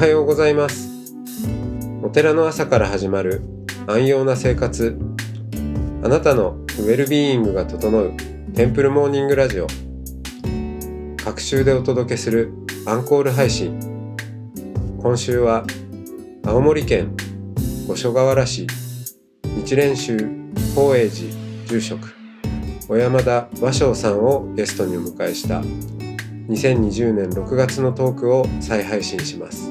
はようございます。お寺の朝から始まる安養な生活。あなたのウェルビーイングが整うテンプルモーニングラジオ。各週でお届けするアンコール配信。今週は青森県五所川原市。日蓮宗法栄寺住職。小山田和尚さんをゲストにお迎えした。2020年6月のトークを再配信します。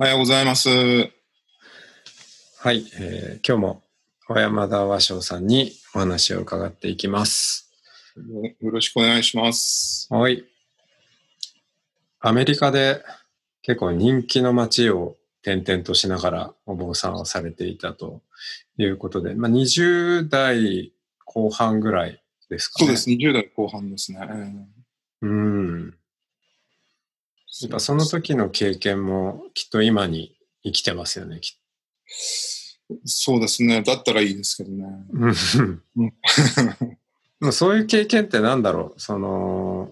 おはようございます。はい、えー今日も小山田和尚さんにお話を伺っていきますよろしくお願いします。はい。アメリカで結構人気の街を転々としながらお坊さんをされていたということで、まあ、20代後半ぐらいですかね。そうです、20代後半ですね。えうん。ーやっぱその時の経験もきっと今に生きてますよね、きっそうですね。だったらいいですけどね。そういう経験ってなんだろう？その、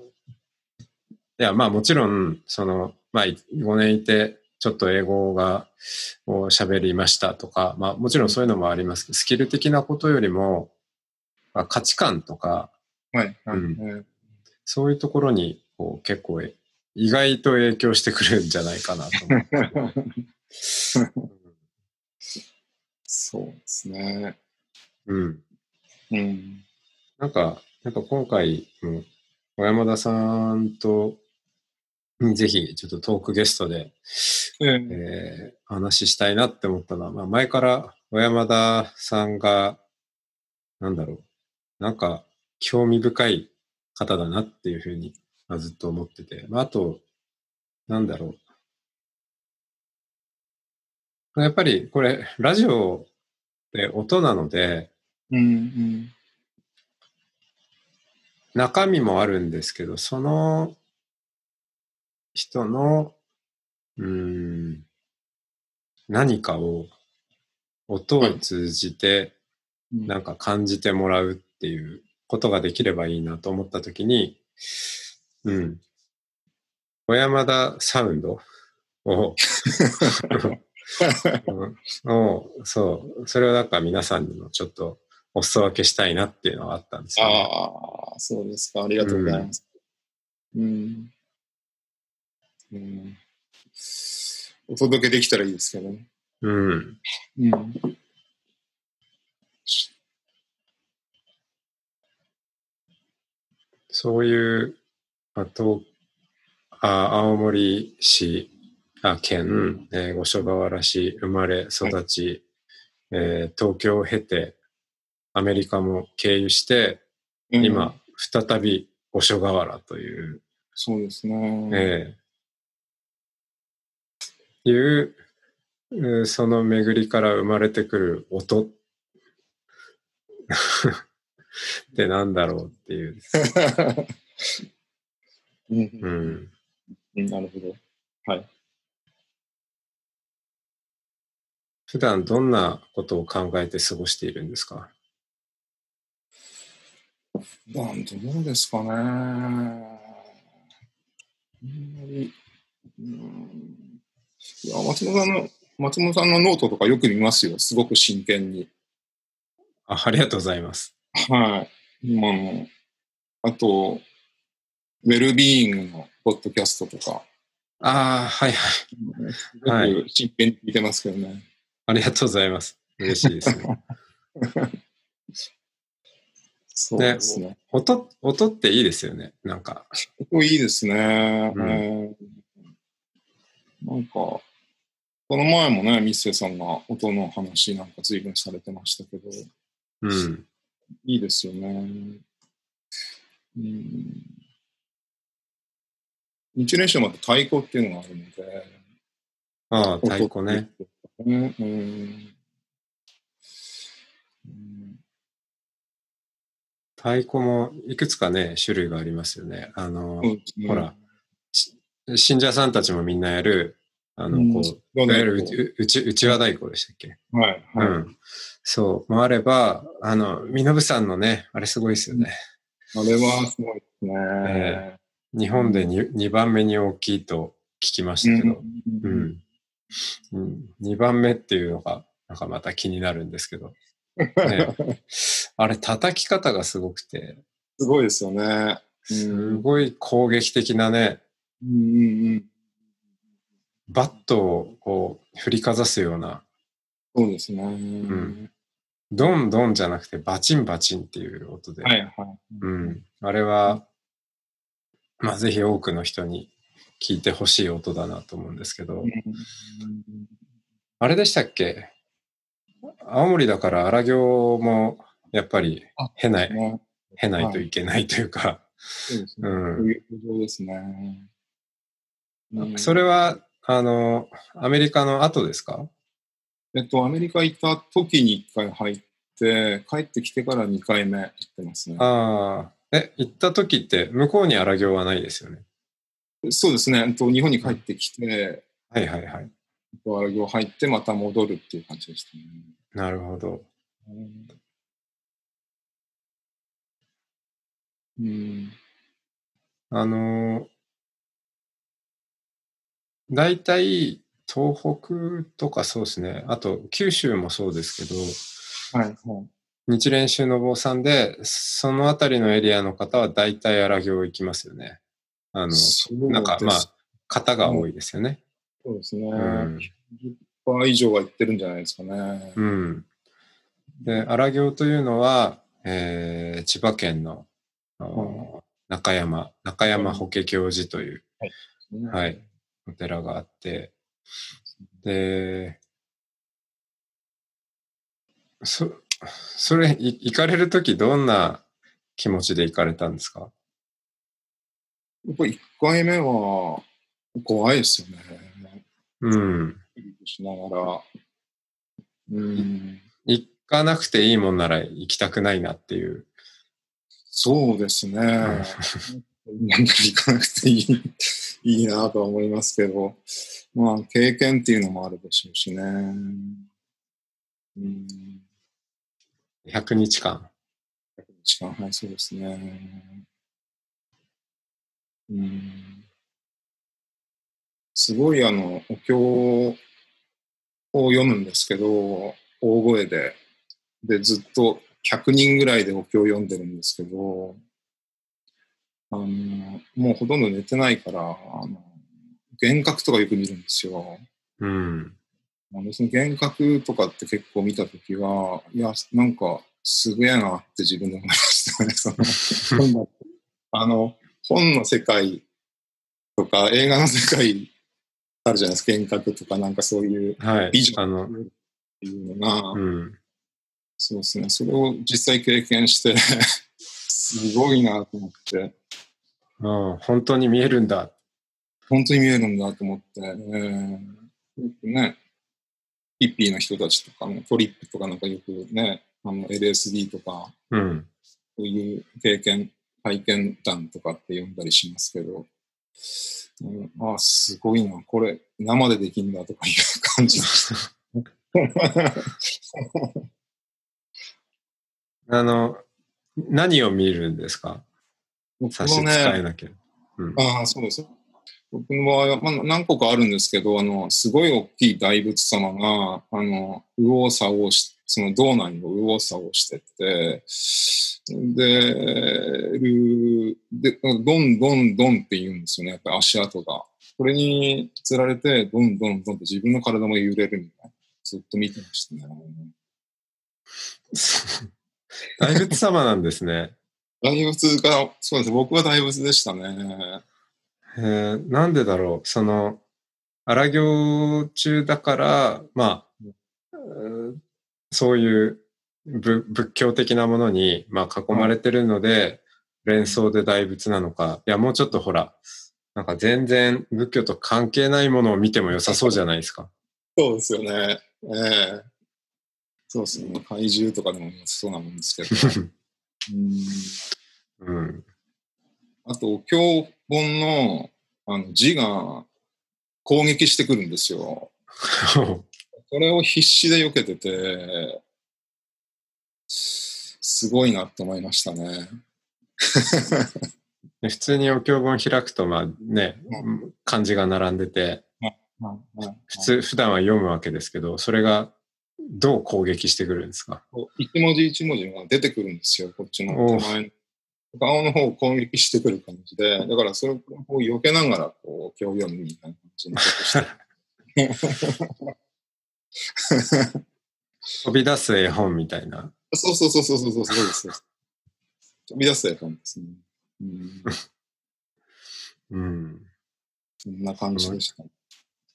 いや、まあもちろん、その、まあ5年いて、ちょっと英語が、を喋りましたとか、まあもちろんそういうのもありますけど、スキル的なことよりも、まあ、価値観とか、はい。はい。うん。えーそういうところに、こう結構意外と影響してくるんじゃないかなと。そうですね。うん。うん。なんか、やっぱ今回も、小山田さんと、うんぜひちょっとトークゲストで、えーえー話ししたいなって思ったのは、まあ、前から小山田さんが、なんだろう、なんか興味深い方だなっていうふうに、まあ、ずっと思ってて、まあ、あと、なんだろう。やっぱりこれ、ラジオで音なので、うんうん。中身もあるんですけど、その人の、うーん、何かを音を通じてうん。なんか感じてもらうっていうことができればいいなと思ったときに、うん。小山田サウンド？を、うんを、そう、それをなんか皆さんにもちょっとお裾分けしたいなっていうのはあったんですよ、ね。ああ、そうですか。ありがとうございます。うん。うん。お届けできたらいいですけどね。うん。うん。そういう、あと、あ青森市、あ県、えー五所川原市生まれ育ち、えー東京を経て、アメリカも経由して、うん今、再び五所川原という、そうですね。えーいう、うその巡りから生まれてくる音 ってなんだろうっていう。うんなるほど。はい。普段どんなことを考えて過ごしているんですか？なんどうですかね。あんまり、うん、いや松本さんの、松本さんのノートとかよく見ますよ。すごく真剣に。あありがとうございます。はい。今の、あと、ウェルビーイングのポッドキャストとか、ああ、はいはい。はいすごく真剣に聞いてますけどね。ありがとうございます。嬉しいですね。そうですね。音、音っていいですよね。なんか。ここいいですね。うんえーなんか、この前もね、ミッセさんが音の話なんか随分されてましたけど、うん。いいですよね。うん。日蓮宗また太鼓っていうのがあるので、ああ、太鼓ね。うん。うんうん太鼓もいくつかね、種類がありますよね。あの、そうですねほら、信者さんたちもみんなやる、あの、うんこう、いうわゆるうちうち、うちわ太鼓でしたっけ？はい、うはい。ん。そう、もあれば、あの、みのぶさんのね、あれすごいですよね。あれはすごいですね。え日本で 2, 2番目に大きいと聞きましたけど、ううん。ん。うん、2番目っていうのが、なんかまた気になるんですけど、ね、あれ叩き方がすごくて、すごいですよね。すごい攻撃的なね、うんうんうん。バットをこう振りかざすような、そうですね。ん。ドンドンじゃなくてバチンバチンっていう音で、はいはい。うん、あれは、まあぜひ多くの人に聞いてほしい音だなと思うんですけど、あれでしたっけ？青森だから荒行もやっぱりあへない、ね。へないといけないというか、そうですね。ん。それは、あの、アメリカの後ですか？えっと、アメリカ行った時に1回入って、帰ってきてから2回目行ってますね。ああ、え、行った時って向こうに荒行はないですよね？そうですね。と、日本に帰ってきて、はいはいはい。荒行入ってまた戻るっていう感じでしたね。なるほど。うん。あの、大体東北とかそうですね。あと九州もそうですけど、はい、はい。日蓮宗の坊さんで、そのあたりのエリアの方は大体荒行行きますよね。あの、そうなんかまあ方が多いですよね。そうですね。うん10%以上は行ってるんじゃないですかね。うん。で、荒行というのは、えー千葉県の、あの中山、中山法華経寺という、はい、お寺があって、で、そ、それ、い行かれるときどんな気持ちで行かれたんですか？やっぱ1回目は怖いですよね。うん。しながら。うん。行かなくていいもんなら行きたくないなっていう。そうですね。なんか行かなくていいいいなとは思いますけど、まあ経験っていうのもあるでしょうしね。うん。100日間。時間、はい、そうですね。うん。すごいあの、お経を読むんですけど、大声で。で、ずっと100人ぐらいでお経を読んでるんですけど、あの、もうほとんど寝てないから、あの、幻覚とかよく見るんですよ。うん。あのその幻覚とかって結構見たときは、いや、なんか、すげえなって自分で思いましたね。その本だあの、本の世界とか映画の世界あるじゃないですか。幻覚とかなんかそういうはい。ビジョあの、ンっていうのが、うん。そうですね。それを実際経験して、すごいなと思って、ああ本当に見えるんだ。本当に見えるんだと思って、えーね、ヒッピーの人たちとかもトリップとかなんかよくね、あの LSD とか、うん。そういう経験、体験談とかって呼んだりしますけど、うん、ああ、すごいな、これ生でできんだとかいう感じでした。あの、何を見るんですか？僕差し支えなきゃ。うん。ああ、そうです。僕の場合は、まあ、何個かあるんですけど、あの、すごい大きい大仏様が、あの、右往左往し、その道内を右往左往してって、で、るで、どんどんどんって言うんですよね、やっぱり足跡が。これにつられて、どんどんどんって自分の体も揺れるみたいな。ずっと見てましたね。大仏様なんですね。大仏が、そうです。僕は大仏でしたね。えーなんでだろう。その、荒行中だから、まあ、うんそういうぶ仏教的なものに、まあ、囲まれてるので、連想で大仏なのか。いや、もうちょっとほら、なんか全然仏教と関係ないものを見ても良さそうじゃないですか。そうですよね。ええそうですね。怪獣とかでもそうなもんですけど。うんうん。あと、教本のあの字が攻撃してくるんですよ。それを必死で避けてて、すごいなって思いましたね。普通にお経本開くと、まあね、漢字が並んでて、普通、普段は読むわけですけど、それがどう攻撃してくるんですか？一文字一文字が出てくるんですよ、こっちの手前の。顔の方を攻撃してくる感じで、だからそれを避けながら、こう、今日読むみたいな感じにして。飛び出す絵本みたいな。そうそうそうそうそうそうそうです。飛び出す絵本ですね。うん。うん。そんな感じでした。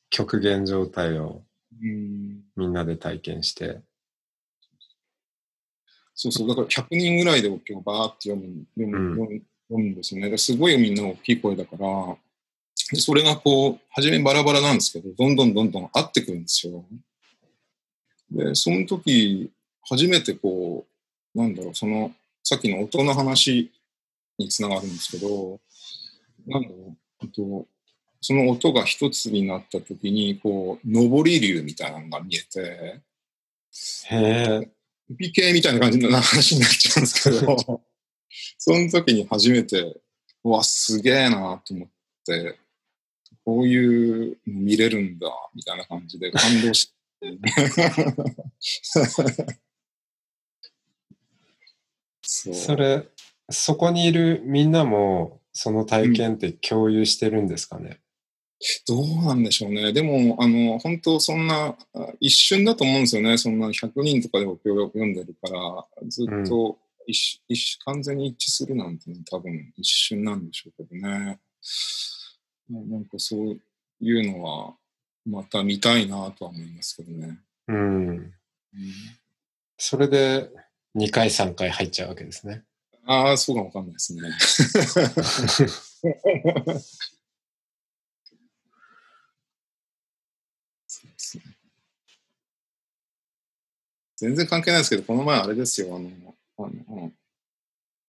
極限状態をうん。みんなで体験して。そうそう、だから100人ぐらいで今日バーって読む読む、うん読むんですよね。すごいみんな大きい声だから、でそれがこう、初めバラバラなんですけど、どんどんどんどん合ってくるんですよ。で、その時、初めてこう、なんだろう、その、さっきの音の話につながるんですけど、なんだろう、とその音が一つになった時に、こう、上り竜みたいなのが見えて、へえ。美形みたいな感じの話になっちゃうんですけど、その時に初めて、うわ、すげえなと思って、こういうの見れるんだ、みたいな感じで感動して。そう。それ、そこにいるみんなも、その体験って共有してるんですかね、どうなんでしょうね。でも、あの、本当そんな、あ一瞬だと思うんですよね。そんな100人とかでも読んでるから、ずっと一緒一緒完全に一致するなんて、多分一瞬なんでしょうけどね。なんかそういうのは、また見たいなとは思いますけどね。うん。うんそれで2回3回入っちゃうわけですね。ああ、そうかもわかんないですね。そうですね全然関係ないですけど、この前あれですよ、あの、あの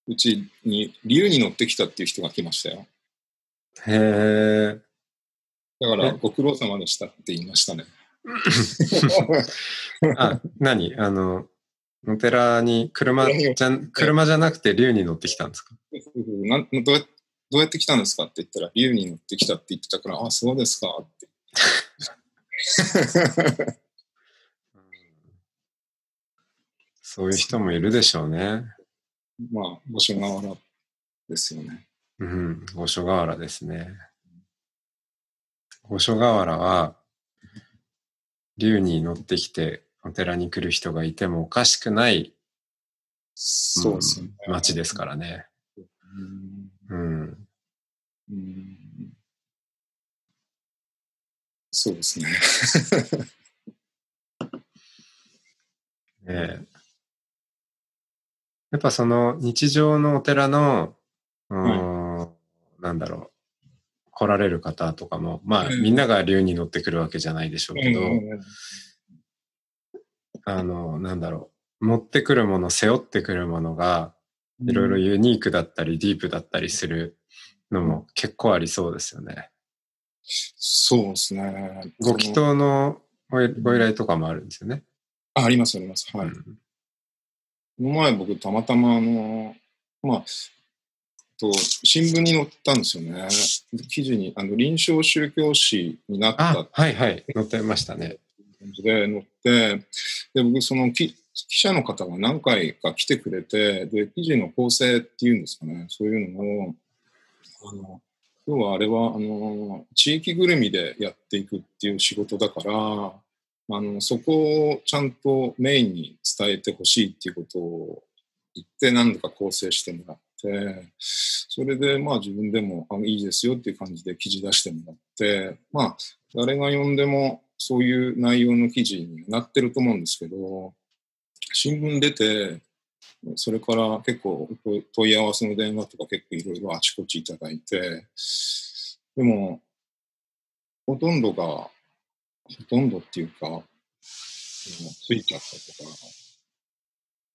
うちに竜に乗ってきたっていう人が来ましたよ。へえ。だから、えご苦労様でしたって言いましたね。あ、何？あの、お寺に車じゃん、車じゃなくて竜に乗ってきたんですか？なんどうやどうやって来たんですかって言ったら、竜に乗ってきたって言ってたから、あ、そうですかって。そういう人もいるでしょうね。まあ、五所川原ですよね。うん、五所川原ですね。五所川原は、竜に乗ってきてお寺に来る人がいてもおかしくないそうですよね。うん町ですからね。うんうん。うんそうですね。ええやっぱその日常のお寺の、うーんなんだろう、来られる方とかも、まあ、うんみんなが竜に乗ってくるわけじゃないでしょうけど、うんあの、なんだろう、持ってくるもの、背負ってくるものが、いろいろユニークだったり、ディープだったりするのも結構ありそうですよね。そうですね。ご祈祷のご依頼とかもあるんですよね。ああります、あります。はい。うんこの前僕たまたまあの、まあ、と新聞に載ったんですよね。記事に、あの、臨床宗教師になったあ、はいはい、載ってましたね。で載って、で、僕、その記記者の方が何回か来てくれて、で、記事の構成っていうんですかね、そういうのを、あの、要はあれは、あの、地域ぐるみでやっていくっていう仕事だから、あの、そこをちゃんとメインに伝えてほしいっていうことを言って何度か構成してもらって、それでまあ自分でもあいいですよっていう感じで記事出してもらって、まあ誰が読んでもそういう内容の記事になってると思うんですけど、新聞出て、それから結構問い合わせの電話とか結構いろいろあちこちいただいて、でも、ほとんどが、ほとんどっていうか、ついちゃったとか、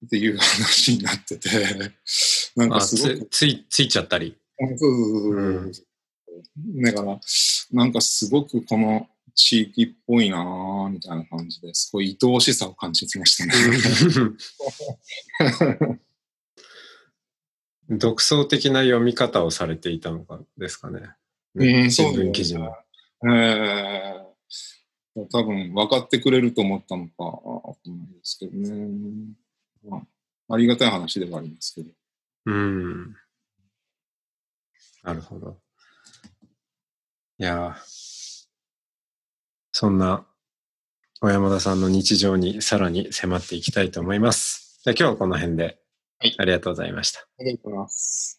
っていう話になってて、なんかすごく。つい、ついちゃったり。そうそうそうそう。だから、なんかすごくこの地域っぽいなぁ、みたいな感じですごい愛おしさを感じてましたね。独創的な読み方をされていたのかですかね。うん、新聞記事も。えー、多分分かってくれると思ったのか、と思うんですけどね。まあ、ありがたい話ではありますけど。うん。なるほど。いやそんな小山田さんの日常にさらに迫っていきたいと思います。じゃあ今日はこの辺で。はい。ありがとうございました。ありがとうございます。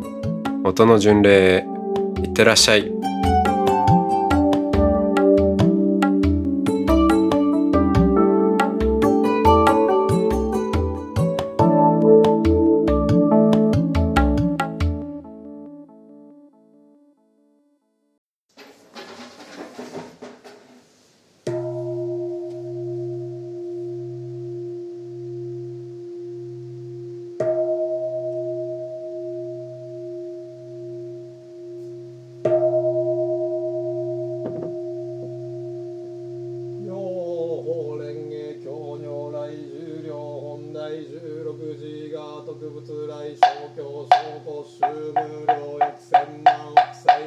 音の巡礼へいってらっしゃい。物来小京小公衆無料億千万億歳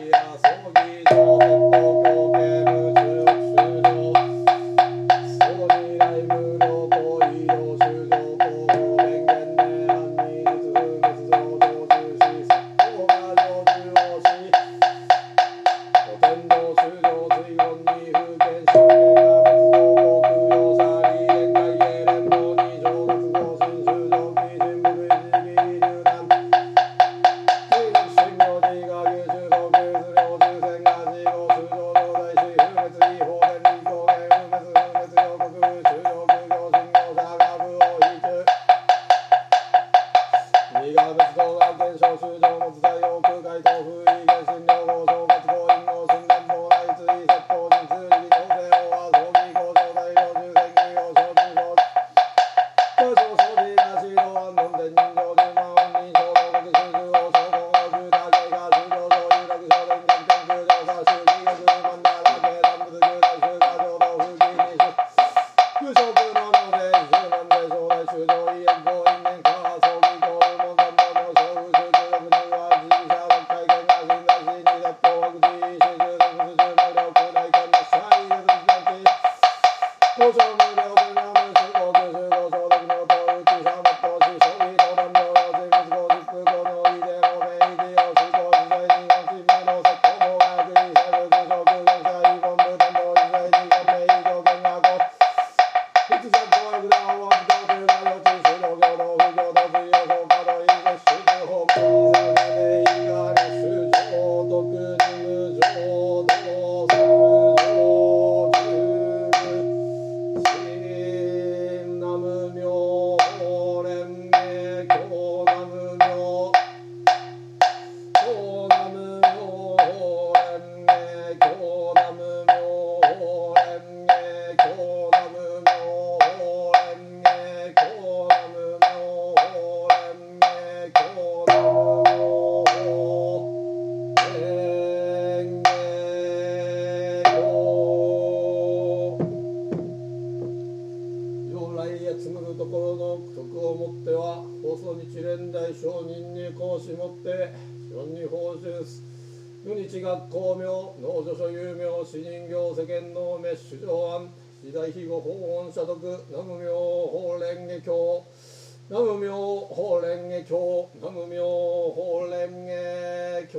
over. 法音所得南無妙法蓮華経南無妙法蓮華経南無妙法蓮華経